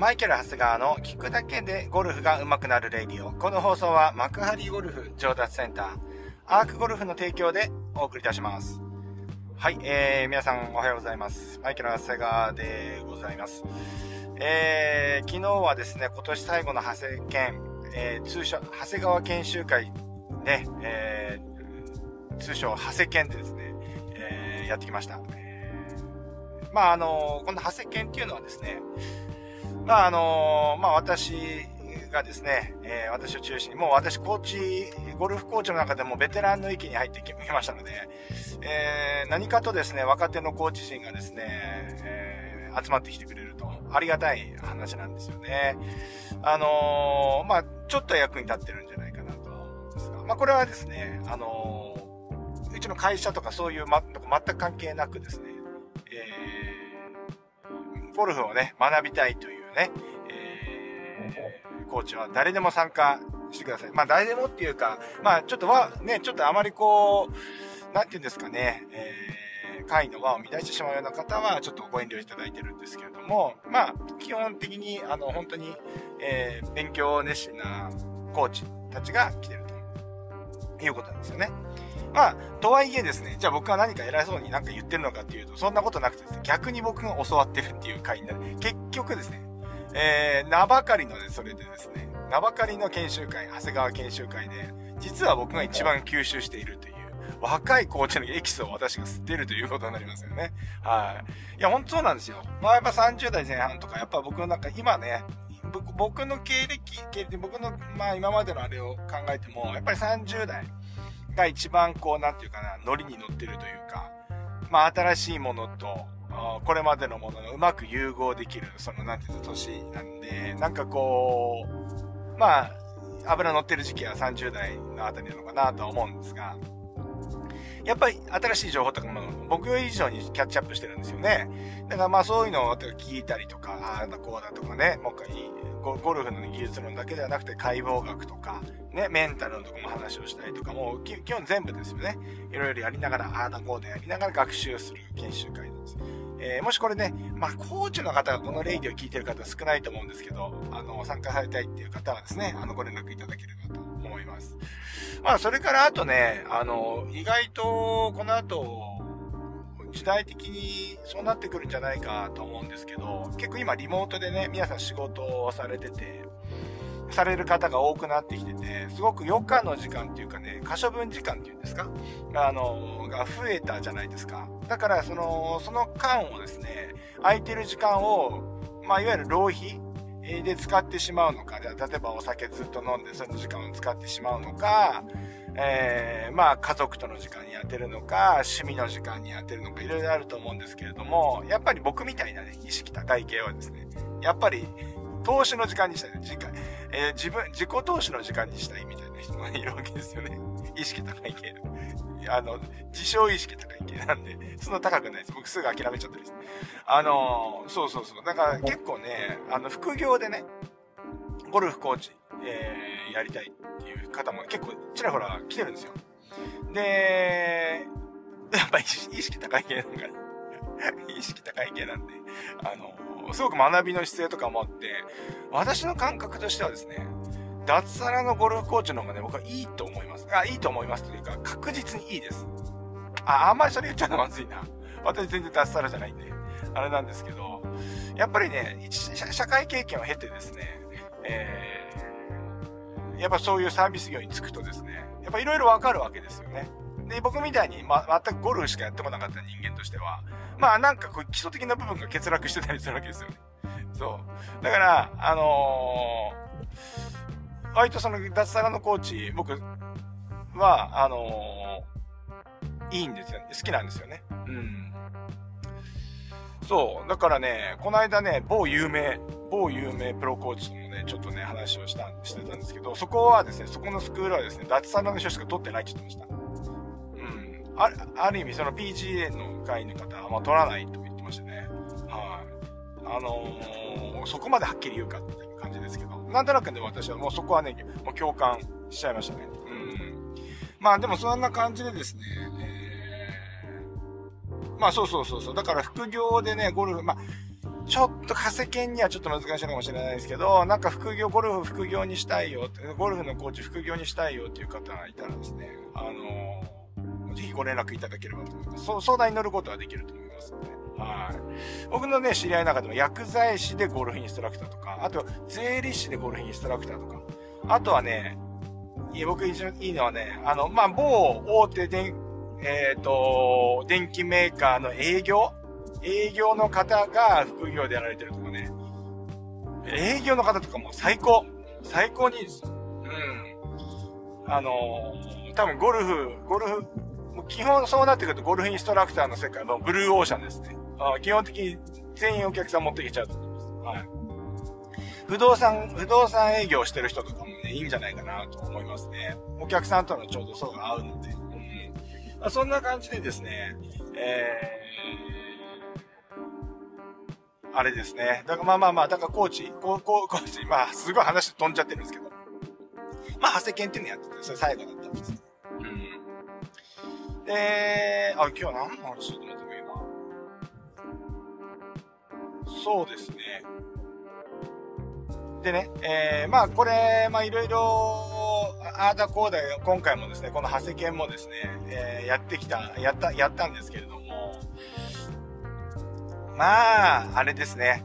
マイケル・ハスガーの聞くだけでゴルフが上手くなるレディオ。この放送は幕張ゴルフ上達センター、アークゴルフの提供でお送りいたします。はい、えー、皆さんおはようございます。マイケル・ハスガーでございます。えー、昨日はですね、今年最後の長谷県、えー、通称、長谷川研修会ね、えー、通称、長谷県でですね、えー、やってきました。まあ、あのこの長谷県っていうのはですね、まあ、あのまあ、私がですね、えー、私を中心に、もう私コーチ、ゴルフコーチの中でもベテランの域に入ってきましたので、えー、何かとですね、若手のコーチ陣がですね、えー、集まってきてくれると、ありがたい話なんですよね。あのー、まあ、ちょっと役に立ってるんじゃないかなと思うんですが、まあ、これはですね、あのうちの会社とかそういう、ま、全く関係なくですね、えゴルフをね、学びたいというね、えー、コーチは誰でも参加してください。まあ誰でもっていうか、まあちょっとは、ね、ちょっとあまりこう、なんて言うんですかね、えー、会の輪を乱してしまうような方はちょっとご遠慮いただいてるんですけれども、まあ基本的にあの本当に、えー、勉強熱心なコーチたちが来てるということなんですよね。まあ、とはいえですね、じゃあ僕は何か偉そうに何か言ってるのかっていうと、そんなことなくてですね、逆に僕が教わってるっていう回になる。結局ですね、えー、名ばかりのね、それでですね、名ばかりの研修会、長谷川研修会で、実は僕が一番吸収しているという、若いコーチのエキスを私が吸っているということになりますよね。はい。いや、ほんとそうなんですよ。まあやっぱ30代前半とか、やっぱ僕のなんか今ね、僕の経歴、経歴、僕の、まあ今までのあれを考えても、やっぱり30代が一番こう、なんていうかな、ノリに乗ってるというか、まあ新しいものと、これまでのものがうまく融合できる、その、なんていうの、年なんで、なんかこう、まあ、油乗ってる時期は30代のあたりなのかなとは思うんですが、やっぱり新しい情報とかも僕以上にキャッチアップしてるんですよね。だからまあそういうのを聞いたりとか、ああだこうだとかね、もう一回ゴルフの技術論だけではなくて解剖学とか、ね、メンタルのとこも話をしたりとか、もう基本全部ですよね。いろいろやりながら、ああだこうだやりながら学習する研修会なんです。えー、もしこれね、まあ、コーチの方がこのレイディを聞いてる方少ないと思うんですけど、あの、参加されたいっていう方はですね、あの、ご連絡いただければと思います。まあ、それからあとね、あの、意外と、この後、時代的にそうなってくるんじゃないかと思うんですけど、結構今リモートでね、皆さん仕事をされてて、される方が多くなってきてて、すごく余暇の時間っていうかね、可処分時間っていうんですか？あの、が増えたじゃないですか。だから、その、その間をですね、空いてる時間を、まあ、いわゆる浪費で使ってしまうのか、じゃ例えばお酒ずっと飲んでその時間を使ってしまうのか、えー、まあ家族との時間に当てるのか、趣味の時間に当てるのか、いろいろあると思うんですけれども、やっぱり僕みたいなね、意識高い系はですね、やっぱり投資の時間にしたい、時間、えー、自分、自己投資の時間にしたいみたいな人がいるわけですよね。意識高い系の。あの、自称意識高い系なんで、そんな高くないです。僕すぐ諦めちゃったりして。あのそうそうそう。だから結構ね、あの、副業でね、ゴルフコーチ、えー、やりたいっていう方も結構ちらほら来てるんですよ。で、やっぱ意識高い系なんか、意識高い系なんで、あの、すごく学びの姿勢とかもあって、私の感覚としてはですね、脱サラのゴルフコーチの方がね、僕はいいと思います。あ、いいと思いますというか、確実にいいです。あ、あんまりそれ言っちゃうのまずいな。私全然脱サラじゃないんで、あれなんですけど、やっぱりね、社会経験を経てですね、えー、やっぱそういうサービス業に就くとですね、やっぱいろいろわかるわけですよね。で、僕みたいに、ま、全くゴルフしかやってこなかった人間としては、まあなんかこう基礎的な部分が欠落してたりするわけですよね。そう。だから、あのー、割とその脱サラのコーチ、僕は、あのー、いいんですよ、ね。好きなんですよね。うん。そう。だからね、この間ね、某有名、某有名プロコーチともね、ちょっとね、話をした、してたんですけど、そこはですね、そこのスクールはですね、脱サラの人しか取ってないって言ってました。あある意味その PGA の会員の方は、ま、取らないと言ってましたね。はい、あ。のー、そこまではっきり言うかっていう感じですけど、なんとなくで私はもうそこはね、もう共感しちゃいましたね。うん。まあでもそんな感じでですね、えー、まあそうそうそうそう。だから副業でね、ゴルフ、まあ、ちょっと化石研にはちょっと難しいのかもしれないですけど、なんか副業、ゴルフ副業にしたいよって、ゴルフのコーチ副業にしたいよっていう方がいたらですね、あのー、ぜひご連絡いただければと思います。相談に乗ることはできると思いますので、はい。僕のね、知り合いの中でも薬剤師でゴルフインストラクターとか、あと税理士でゴルフインストラクターとか、あとはね、いや僕一番いいのはね、あの、まあ、某大手電、えっ、ー、と、電機メーカーの営業？営業の方が副業でやられてるとかね。営業の方とかも最高。最高にいいです。うん。あの、多分ゴルフ、ゴルフ、もう基本そうなってくるとゴルフインストラクターの世界のブルーオーシャンですね。あ基本的に全員お客さん持ってきちゃうと思います。はい。不動産、不動産営業してる人とかもね、いいんじゃないかなと思いますね。お客さんとのちょうど層が合うので。うん。まあ、そんな感じでですね、えー、あれですね。だからまあまあまあ、だからコーチ、コーコーチ、まあ、すごい話飛んじゃってるんですけど。まあ、長谷健っていうのやってて、それ最後だったんです。うん。で、あ、今日は何の話しようと思った。そうですね。でね、えー、まあこれ、まあいろいろ、あーだこうだ今回もですね、この長谷健もですね、えー、やってきた、やった、やったんですけれども、まあ、あれですね、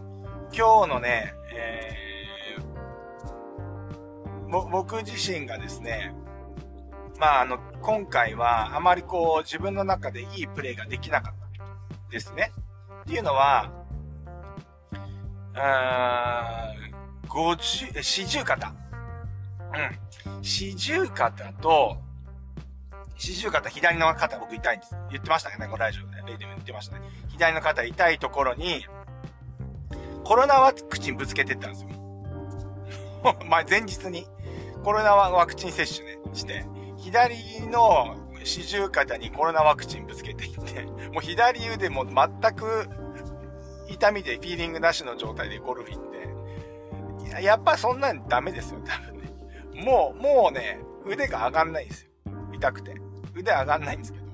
今日のね、えー、僕自身がですね、まああの、今回はあまりこう自分の中でいいプレイができなかったですね。っていうのは、うーん、五十、四十肩。うん。四十肩と、四十肩、左の肩僕痛いんです。言ってましたね、このラジオで。レイでも言ってましたね。左の肩痛いところに、コロナワクチンぶつけてったんですよ。まあ前日に、コロナワクチン接種ね、して、左の四十肩にコロナワクチンぶつけていって、もう左腕も全く痛みでフィーリングなしの状態でゴルフ行って、ややっぱそんなんダメですよ、多分ね。もう、もうね、腕が上がんないんですよ。痛くて。腕上がんないんですけど。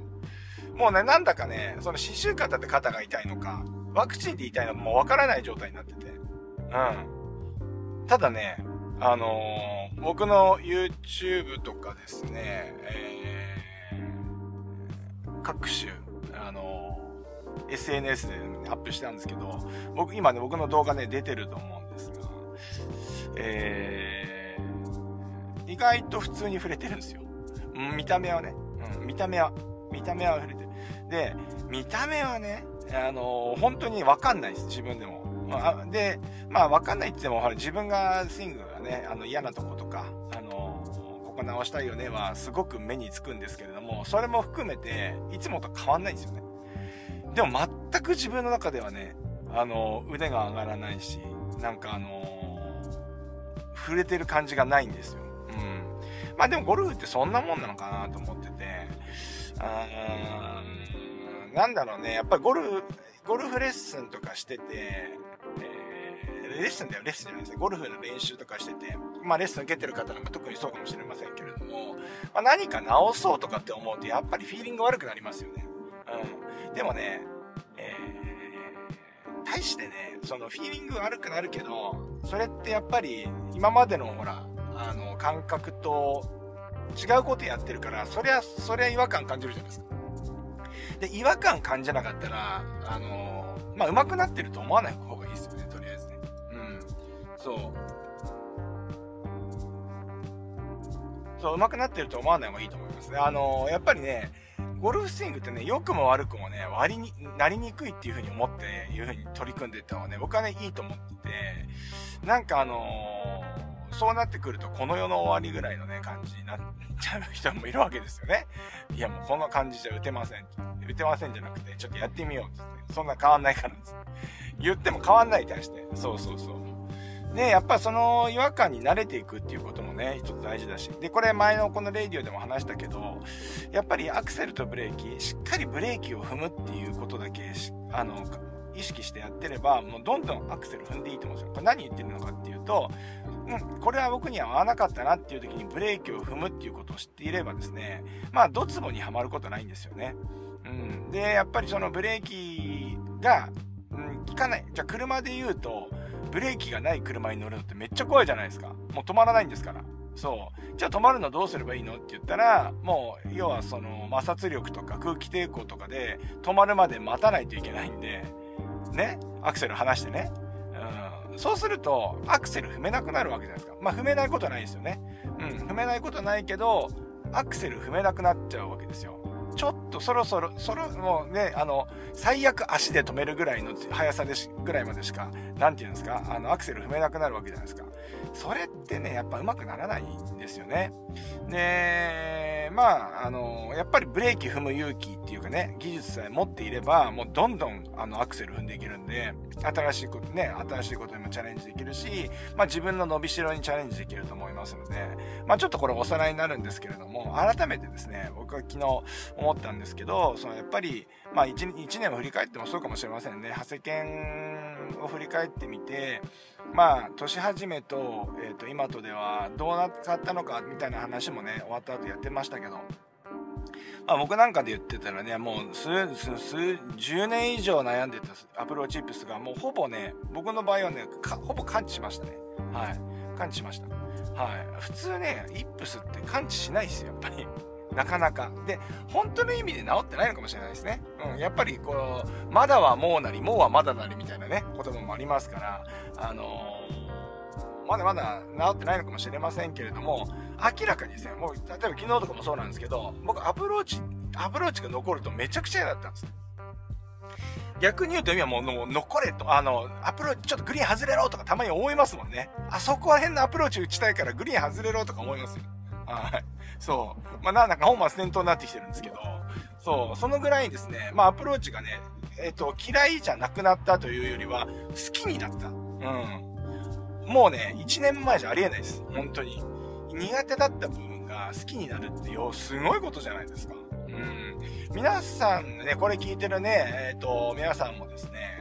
もうね、なんだかね、その四十肩って肩が痛いのか、ワクチンで痛いのかもうわからない状態になってて。うん。ただね、あのー、僕の YouTube とかですね、えー、各種、あのー、SNS で、ね、アップしたんですけど、僕、今ね、僕の動画ね、出てると思うんですが、えー、意外と普通に触れてるんですよ。見た目はね。うん、見た目は。見た目は触れてる。で、見た目はね、あのー、本当にわかんないです、自分でも。まあ、で、まあわかんないって言っても、自分がスイングね、あの嫌なとことか、あの、ここ直したいよねは、すごく目につくんですけれども、それも含めて、いつもと変わんないんですよね。でも全く自分の中ではね、あの、腕が上がらないし、なんかあの触れてる感じがないんですよ。うん。まあでもゴルフってそんなもんなのかなと思ってて、あーなんだろうね、やっぱりゴルフ、ゴルフレッスンとかしてて、え、レッスンだよ、レッスンじゃないですね。ゴルフの練習とかしてて、まあレッスン受けてる方なんか特にそうかもしれませんけれども、まあ、何か直そうとかって思うと、やっぱりフィーリング悪くなりますよね。うん。でもね、えー、対してね、そのフィーリング悪くなるけど、それってやっぱり今までのほら、あの、感覚と違うことやってるから、そりゃ、そりゃ違和感感じるじゃないですか。で、違和感感じなかったら、あの、まあ、上手くなってると思わない方がいいですよ、ね。そう。そう、上手くなってると思わない方がいいと思いますね。あの、やっぱりね、ゴルフスイングってね、良くも悪くもね、割になりにくいっていう風に思って、いう風に取り組んでいった方がね、僕はね、いいと思ってて、なんかあのー、そうなってくると、この世の終わりぐらいのね、感じになっちゃう人もいるわけですよね。いや、もうこの感じじゃ打てません。打てませんじゃなくて、ちょっとやってみようってって。そんな変わんないからです。言っても変わんないに対して。そうそうそう。で、やっぱその違和感に慣れていくっていうこともね、一つ大事だし。で、これ前のこのレイディオでも話したけど、やっぱりアクセルとブレーキ、しっかりブレーキを踏むっていうことだけ、あの、意識してやってれば、もうどんどんアクセル踏んでいいと思うんですよ。これ何言ってるのかっていうと、うん、これは僕には合わなかったなっていう時にブレーキを踏むっていうことを知っていればですね、まあ、ドツボにはまることないんですよね。うん。で、やっぱりそのブレーキが、うん、効かない。じゃあ車で言うと、ブレーキがない車に乗るのってめっちゃ怖いじゃないですか。もう止まらないんですから。そう。じゃあ止まるのどうすればいいのって言ったら、もう、要はその摩擦力とか空気抵抗とかで止まるまで待たないといけないんで、ね、アクセル離してね。うん。そうすると、アクセル踏めなくなるわけじゃないですか。まあ踏めないことはないですよね。うん。踏めないことはないけど、アクセル踏めなくなっちゃうわけですよ。ちょっとそろそろ、そろ、もうね、あの、最悪足で止めるぐらいの速さでし、ぐらいまでしか、なんて言うんですか、あの、アクセル踏めなくなるわけじゃないですか。それってね、やっぱ上手くならないんですよね。で、まあ、あの、やっぱりブレーキ踏む勇気っていうかね、技術さえ持っていれば、もうどんどん、あの、アクセル踏んでいけるんで、新しいことね、新しいことにもチャレンジできるし、まあ自分の伸びしろにチャレンジできると思いますので、まあちょっとこれおさらいになるんですけれども、改めてですね、僕は昨日思ったんですけど、そのやっぱり、まあ 1, 1年を振り返ってもそうかもしれませんね。長谷県を振り返ってみて、まあ、年始めと、え、ー、と、今とではどうなったのかみたいな話もね、終わった後やってましたけど、まあ、僕なんかで言ってたらね、もう数、数、数、10年以上悩んでたアプローチイップスがもうほぼね、僕の場合はね、ほぼ完治しましたね。はい。完治しました。はい。普通ね、イップスって完治しないですよ、やっぱり。なかなか。で、本当の意味で治ってないのかもしれないですね。うん、やっぱりこう、まだはもうなり、もうはまだなりみたいなね、言葉もありますから、あのー、まだまだ治ってないのかもしれませんけれども、明らかにですね、もう、例えば昨日とかもそうなんですけど、僕アプローチ、アプローチが残るとめちゃくちゃ嫌だったんです。逆に言うと今もうもう残れと、あの、アプローチちょっとグリーン外れろとかたまに思いますもんね。あそこら辺のアプローチ打ちたいからグリーン外れろとか思いますよ。はい。そう。まあ、なんか本末転倒になってきてるんですけど、そう、そのぐらいですね、まあ、アプローチがね、えっ、ー、と、嫌いじゃなくなったというよりは、好きになった。うん。もうね、1年前じゃありえないです。本当に。苦手だった部分が好きになるってよ、すごいことじゃないですか。うん。皆さんね、これ聞いてるね、えっ、ー、と、皆さんもですね、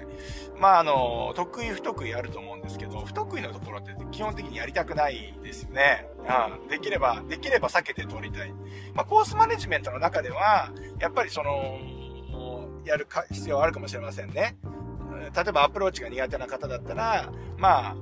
まあ、あの、得意不得意あると思うんですけど、不得意のところって基本的にやりたくないですよね。うん。できれば、できれば避けて通りたい。まあ、コースマネジメントの中では、やっぱりその、やるか必要あるかもしれませんね。例えばアプローチが苦手な方だったら、まあ、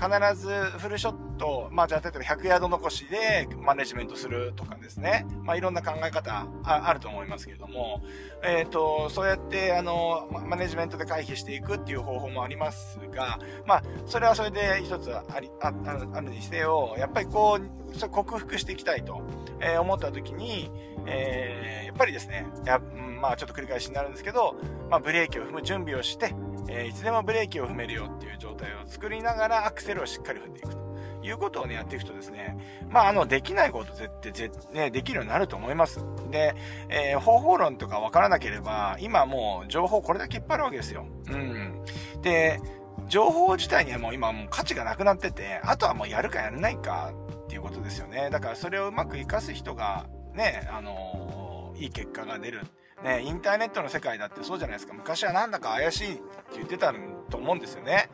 必ずフルショット、まあじゃあ例えば100ヤード残しでマネジメントするとですね。まあいろんな考え方あると思いますけれども、え、ー、と、そうやってあの、マネジメントで回避していくっていう方法もありますが、まあそれはそれで一つあり、ああるにせよ、やっぱりこう、それ克服していきたいと、え、思った時に、えー、やっぱりですね、やまあちょっと繰り返しになるんですけど、まあブレーキを踏む準備をして、えー、いつでもブレーキを踏めるよっていう状態を作りながらアクセルをしっかり踏んでいくということをね、やっていくとですね、まあ、あの、できないこと絶対、絶ね、できるようになると思います。で、えー、方法論とかわからなければ、今もう情報これだけいっぱいあるわけですよ。うん。で、情報自体にはもう今もう価値がなくなってて、あとはもうやるかやらないかっていうことですよね。だからそれをうまく活かす人が、ね、あのー、いい結果が出る。ね、インターネットの世界だってそうじゃないですか。昔はなんだか怪しいって言ってたと思うんですよね。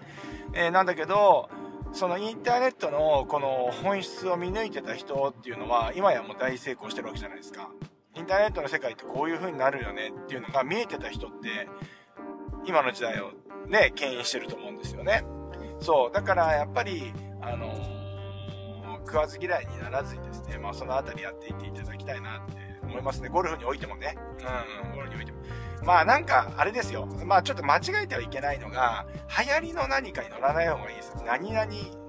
えー、なんだけど、そのインターネットのこの本質を見抜いてた人っていうのは、今やもう大成功してるわけじゃないですか。インターネットの世界ってこういう風になるよねっていうのが見えてた人って、今の時代をね、牽引してると思うんですよね。そう。だからやっぱり、あの、食わず嫌いにならずにですね、まあそのあたりやっていっていただきたいなって思いますね。ゴルフにおいてもね。うん、ゴルフにおいても。まあなんか、あれですよ。まあちょっと間違えてはいけないのが、流行りの何かに乗らない方がいいです。何々、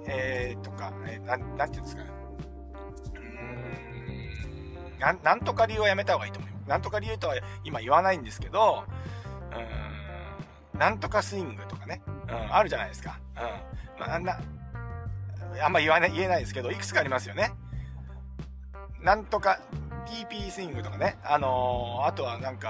えー、とか、えー、ななんていうんですかね。うーん、ななんとか理由はやめた方がいいと思います。なんとか理由とは今言わないんですけど、うーん、なんとかスイングとかね。うん、あるじゃないですか。うん。まあ、な、あんま言わない、言えないですけど、いくつかありますよね。なんとか、TP スイングとかね、あのー、あとはなんか、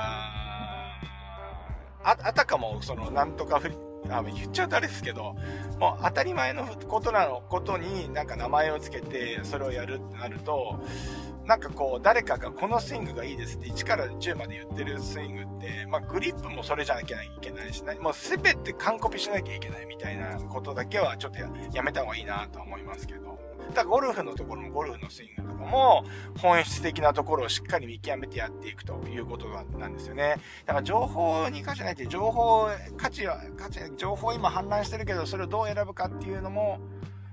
あ、あたかも、その、なんとかフリ、あ、言っちゃうとあれですけど、もう当たり前のことなの、ことになんか名前を付けて、それをやるってなると、なんかこう、誰かがこのスイングがいいですって1から10まで言ってるスイングって、まあグリップもそれじゃなきゃいけないし、もうすべて完コピしなきゃいけないみたいなことだけはちょっとやめた方がいいなと思いますけど、たゴルフのところもゴルフのスイングとかも、本質的なところをしっかり見極めてやっていくということなんですよね。だから情報に価値ないって、情報、価値は、価値、情報今氾濫してるけど、それをどう選ぶかっていうのも、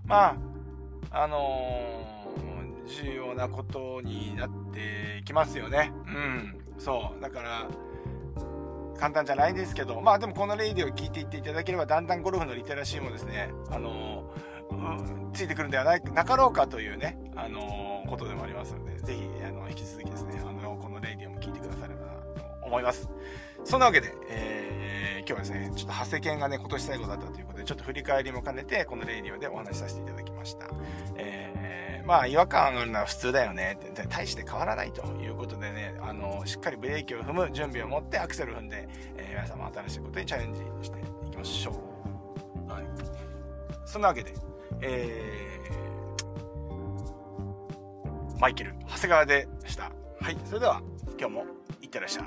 まあ、あのー、重要なことになってきますよね。うん。そう。だから、簡単じゃないですけど、まあでもこのレイディを聞いていっていただければ、だんだんゴルフのリテラシーもですね、あのー、ついてくるんではないなかろうかというね、あのー、ことでもありますので、ぜひ、あの、引き続きですね、あの、このレイディオも聞いてくださればなと思います。そんなわけで、えー、今日はですね、ちょっと発生券がね、今年最後だったということで、ちょっと振り返りも兼ねて、このレイディオでお話しさせていただきました。えー、まあ、違和感があるのは普通だよねって、大して変わらないということでね、あの、しっかりブレーキを踏む準備を持ってアクセルを踏んで、えー、皆様新しいことにチャレンジしていきましょう。はい。そんなわけで、えー、マイケル、長谷川でした。はい、それでは今日もいってらっしゃい。